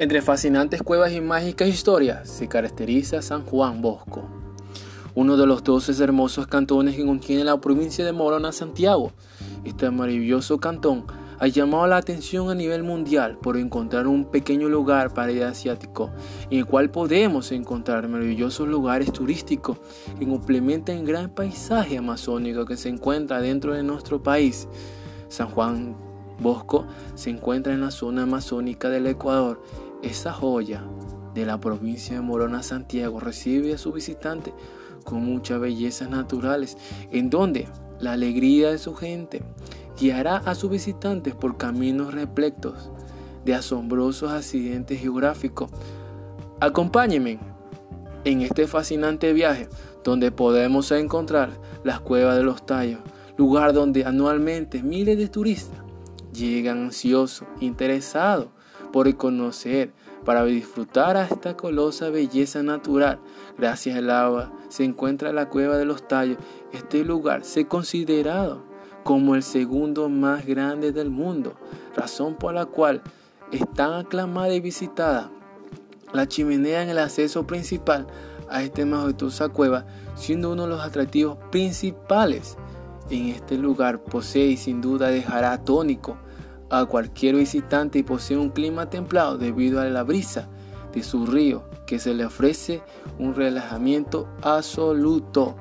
Entre fascinantes cuevas y mágicas historias se caracteriza San Juan Bosco, uno de los 12 hermosos cantones que contiene la provincia de Morona, Santiago. Este maravilloso cantón ha llamado la atención a nivel mundial por encontrar un pequeño lugar para el asiático, en el cual podemos encontrar maravillosos lugares turísticos que complementan el gran paisaje amazónico que se encuentra dentro de nuestro país. San Juan Bosco se encuentra en la zona amazónica del Ecuador esa joya de la provincia de Morona Santiago recibe a su visitante con muchas bellezas naturales, en donde la alegría de su gente guiará a sus visitantes por caminos repletos de asombrosos accidentes geográficos. Acompáñenme en este fascinante viaje donde podemos encontrar las cuevas de los tallos, lugar donde anualmente miles de turistas llegan ansiosos, interesados por conocer, para disfrutar a esta colosa belleza natural. Gracias al agua se encuentra la cueva de los tallos. Este lugar se considerado como el segundo más grande del mundo, razón por la cual es tan aclamada y visitada. La chimenea en el acceso principal a esta majestuosa cueva, siendo uno de los atractivos principales en este lugar, posee y sin duda dejará atónico a cualquier visitante y posee un clima templado debido a la brisa de su río que se le ofrece un relajamiento absoluto.